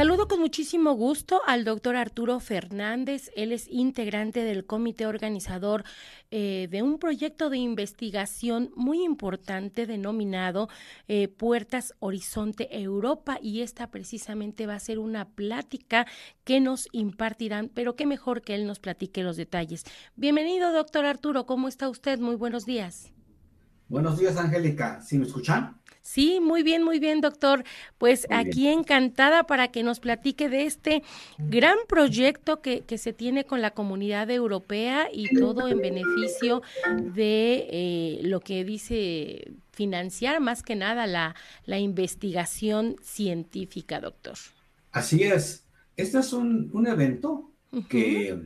Saludo con muchísimo gusto al doctor Arturo Fernández. Él es integrante del comité organizador eh, de un proyecto de investigación muy importante denominado eh, Puertas Horizonte Europa y esta precisamente va a ser una plática que nos impartirán, pero qué mejor que él nos platique los detalles. Bienvenido, doctor Arturo. ¿Cómo está usted? Muy buenos días. Buenos días, Angélica. ¿Sí me escuchan? Sí, muy bien, muy bien, doctor. Pues aquí encantada para que nos platique de este gran proyecto que, que, se tiene con la comunidad europea y todo en beneficio de eh, lo que dice financiar más que nada la, la investigación científica, doctor. Así es. Este es un, un evento que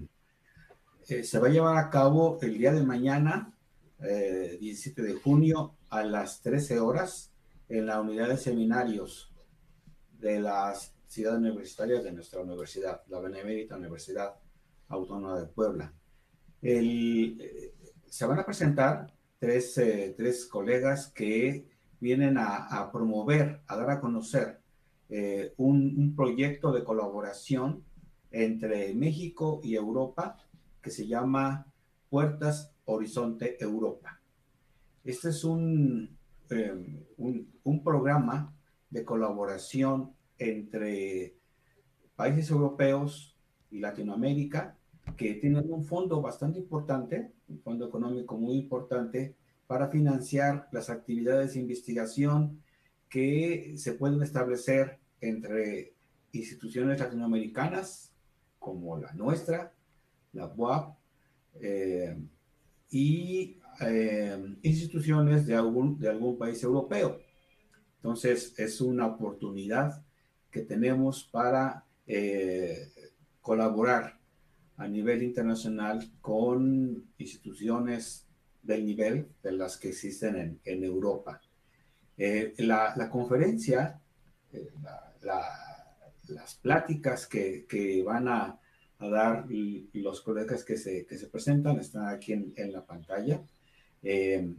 eh, se va a llevar a cabo el día de mañana, eh, 17 de junio, a las 13 horas en la unidad de seminarios de las ciudades universitarias de nuestra universidad, la Benemérita Universidad Autónoma de Puebla. Eh, se van a presentar tres, eh, tres colegas que vienen a, a, promover, a dar a conocer eh, un, un, proyecto de colaboración entre México y Europa que se llama Puertas Horizonte Europa. Este es un, un, un, programa de colaboración entre países europeos y Latinoamérica que tienen un fondo bastante importante, un fondo económico muy importante para financiar las actividades de investigación que se pueden establecer entre instituciones latinoamericanas como la nuestra, la UAP, eh, y eh, instituciones de algún, de algún país europeo. Entonces, es una oportunidad que tenemos para eh, colaborar a nivel internacional con instituciones del nivel de las que existen en, en Europa. Eh, la, la, conferencia, la, la, las pláticas que, que van a, a, dar los colegas que se, que se presentan están aquí en, en la pantalla. Eh,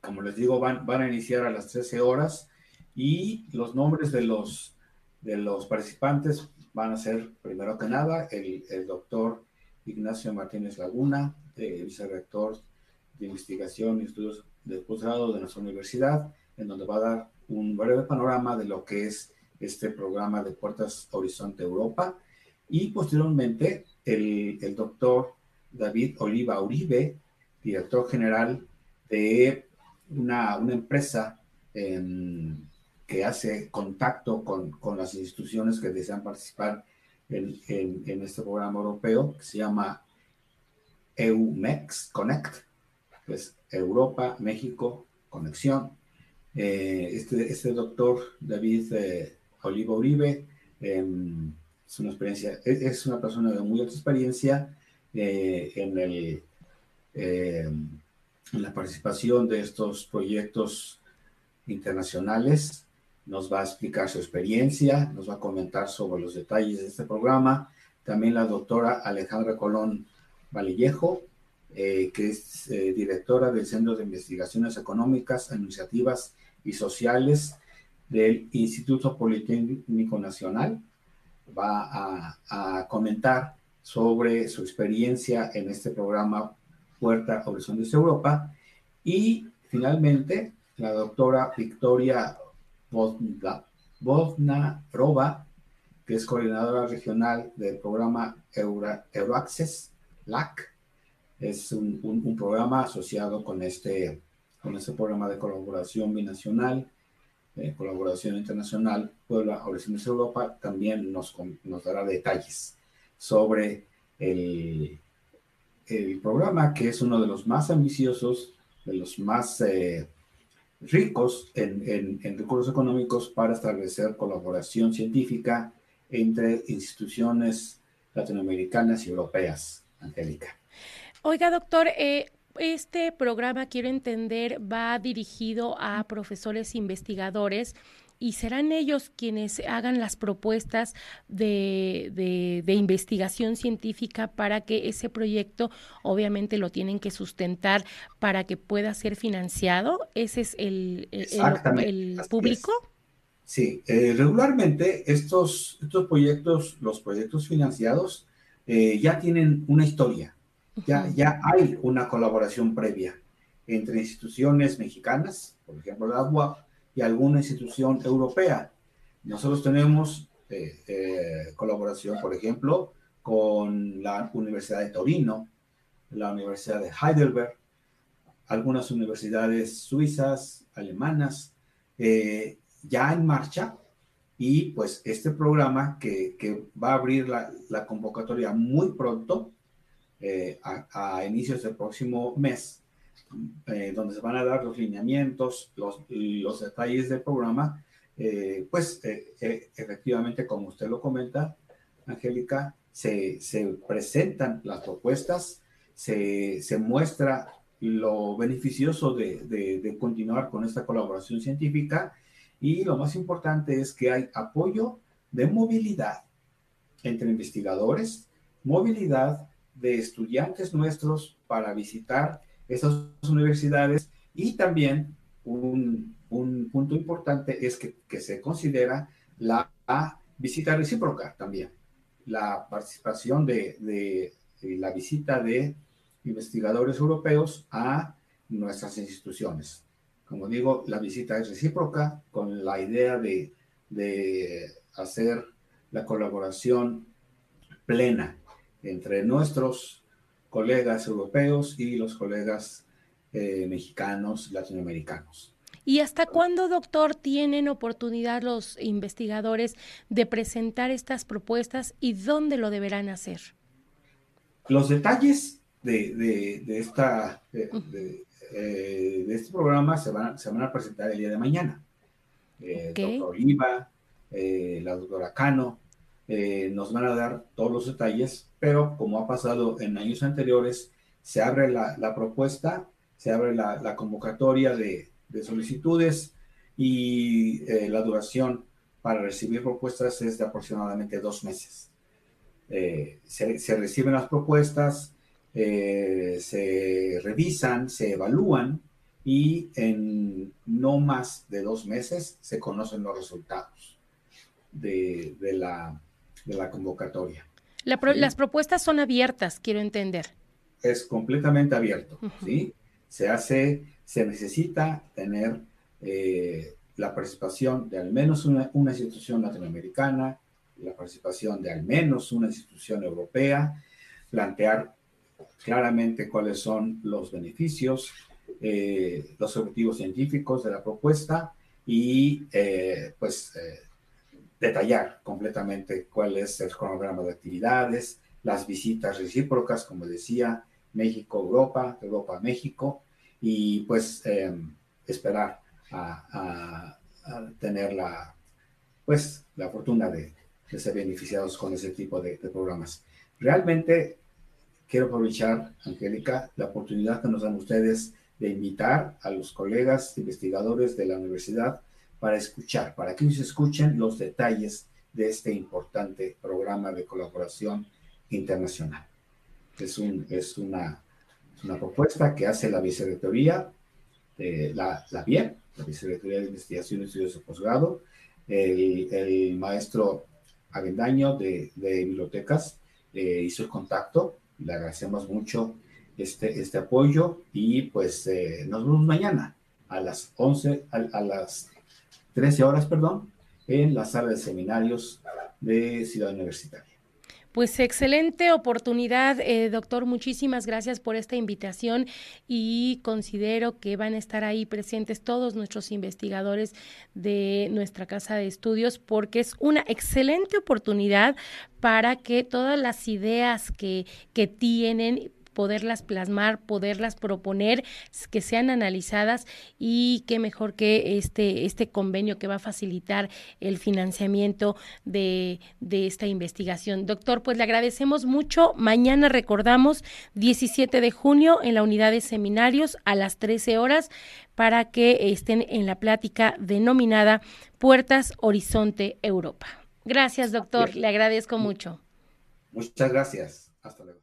como les digo, van, a iniciar a las 13 horas y los nombres de los, de los participantes van a ser, primero que nada, el, el doctor Ignacio Martínez Laguna, eh, vicerrector de investigación y estudios de posgrado de nuestra universidad, en donde va a dar un breve panorama de lo que es este programa de Puertas Horizonte Europa. Y posteriormente, el, el doctor David Oliva Uribe, director general de una, una empresa eh, que hace contacto con, con, las instituciones que desean participar en, en, este programa europeo, que se llama EUMEX Connect, pues Europa, México, Conexión. Eh, este, este doctor David eh, Olivo Uribe eh, es una experiencia, es, es, una persona de muy alta experiencia eh, en el eh, la participación de estos proyectos internacionales. Nos va a explicar su experiencia, nos va a comentar sobre los detalles de este programa. También la doctora Alejandra Colón Valillejo, eh, que es eh, directora del Centro de Investigaciones Económicas, Iniciativas y Sociales del Instituto Politécnico Nacional. Va a comentar sobre su experiencia en este programa Puerta Horizontes Europa. Y finalmente, la doctora Victoria Rova, que es coordinadora regional del programa Euro, Euroaccess, LAC. Es un, un, un, programa asociado con este, con este programa de colaboración binacional, eh, colaboración internacional, Puebla Horizontes Europa. También nos, nos dará detalles sobre el, el programa, que es uno de los más ambiciosos, de los más eh, ricos en, recursos económicos para establecer colaboración científica entre instituciones latinoamericanas y europeas. Angélica. Oiga, doctor, eh, este programa, quiero entender, va dirigido a profesores investigadores y serán ellos quienes hagan las propuestas de, de, investigación científica para que ese proyecto obviamente lo tienen que sustentar para que pueda ser financiado. Ese es el, el, público. Sí, eh, regularmente estos, estos proyectos, los proyectos financiados, eh, ya tienen una historia, ya, ya hay una colaboración previa entre instituciones mexicanas, por ejemplo la UAP, y alguna institución europea. Nosotros tenemos eh, colaboración, por ejemplo, con la Universidad de Torino, la Universidad de Heidelberg, algunas universidades suizas, alemanas, ya en marcha y pues este programa que, que va a abrir la, convocatoria muy pronto, eh, a, inicios del próximo mes, eh, donde se van a dar los lineamientos, los, los detalles del programa, eh, pues efectivamente, como usted lo comenta, Angélica, se, se presentan las propuestas, se, se muestra lo beneficioso de, de continuar con esta colaboración científica y lo más importante es que hay apoyo de movilidad entre investigadores, movilidad de estudiantes nuestros para visitar esas universidades y también un, punto importante es que, se considera la, visita recíproca también, la participación de, de la visita de investigadores europeos a nuestras instituciones. Como digo, la visita es recíproca con la idea de, hacer la colaboración plena entre nuestros colegas europeos y los colegas eh, mexicanos, latinoamericanos. ¿Y hasta cuándo, doctor, tienen oportunidad los investigadores de presentar estas propuestas y dónde lo deberán hacer? Los detalles de, esta, eh, de este programa se van, se van a presentar el día de mañana. Eh, doctor Oliva, eh, la doctora Cano, nos van a dar todos los detalles, pero como ha pasado en años anteriores, se abre la, la propuesta, se abre la, la convocatoria de, de, solicitudes y la duración para recibir propuestas es de aproximadamente dos meses. Se, se, reciben las propuestas, eh, se revisan, se evalúan y en no más de dos meses se conocen los resultados de, la, de la, convocatoria. Las propuestas son abiertas, quiero entender. Es completamente abierto, ¿sí? Se hace, se necesita tener eh, la participación de al menos una, una institución latinoamericana, la participación de al menos una institución europea, plantear claramente cuáles son los beneficios, eh, los objetivos científicos de la propuesta y eh, pues eh, detallar completamente cuál es el cronograma de actividades, las visitas recíprocas, como decía, México-Europa, Europa-México, y pues esperar a, tener la, pues, la fortuna de, ser beneficiados con ese tipo de, de programas. Realmente quiero aprovechar, Angélica, la oportunidad que nos dan ustedes de invitar a los colegas investigadores de la universidad para escuchar, para que ellos escuchen los detalles de este importante programa de colaboración internacional. Es, un, es una, una propuesta que hace la Vicerrectoría, de la, la BIE, la Vicerrectoría de Investigación y Estudios de Posgrado, el, el maestro Avendaño de, de Bibliotecas eh, hizo el contacto le agradecemos mucho este, este apoyo y pues eh, nos vemos mañana a las 11, a, las 13 horas, perdón, en la sala de seminarios de Ciudad Universitaria. Pues excelente oportunidad, eh, doctor. Muchísimas gracias por esta invitación y considero que van a estar ahí presentes todos nuestros investigadores de nuestra casa de estudios porque es una excelente oportunidad para que todas las ideas que, que tienen poderlas plasmar, poderlas proponer, que sean analizadas y qué mejor que este, este convenio que va a facilitar el financiamiento de, de esta investigación. Doctor, pues le agradecemos mucho. Mañana recordamos 17 de junio en la unidad de seminarios a las 13 horas para que estén en la plática denominada Puertas Horizonte Europa. Gracias, doctor. Le agradezco mucho. Muchas gracias. Hasta luego.